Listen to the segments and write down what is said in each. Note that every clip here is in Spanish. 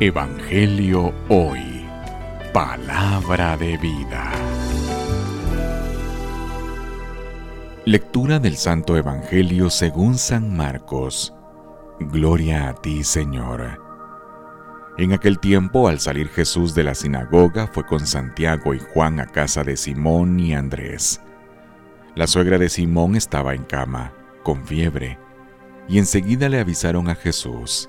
Evangelio Hoy. Palabra de vida. Lectura del Santo Evangelio según San Marcos. Gloria a ti, Señor. En aquel tiempo, al salir Jesús de la sinagoga, fue con Santiago y Juan a casa de Simón y Andrés. La suegra de Simón estaba en cama, con fiebre, y enseguida le avisaron a Jesús.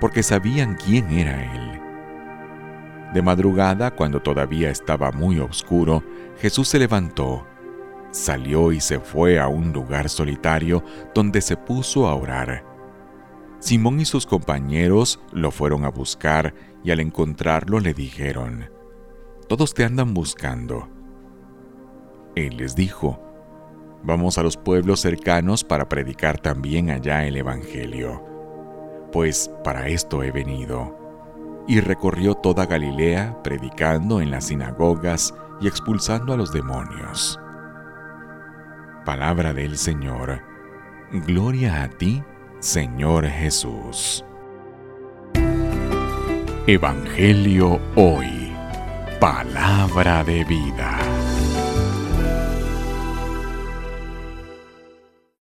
porque sabían quién era Él. De madrugada, cuando todavía estaba muy oscuro, Jesús se levantó, salió y se fue a un lugar solitario donde se puso a orar. Simón y sus compañeros lo fueron a buscar y al encontrarlo le dijeron, Todos te andan buscando. Él les dijo, Vamos a los pueblos cercanos para predicar también allá el Evangelio pues para esto he venido. Y recorrió toda Galilea, predicando en las sinagogas y expulsando a los demonios. Palabra del Señor. Gloria a ti, Señor Jesús. Evangelio hoy. Palabra de vida.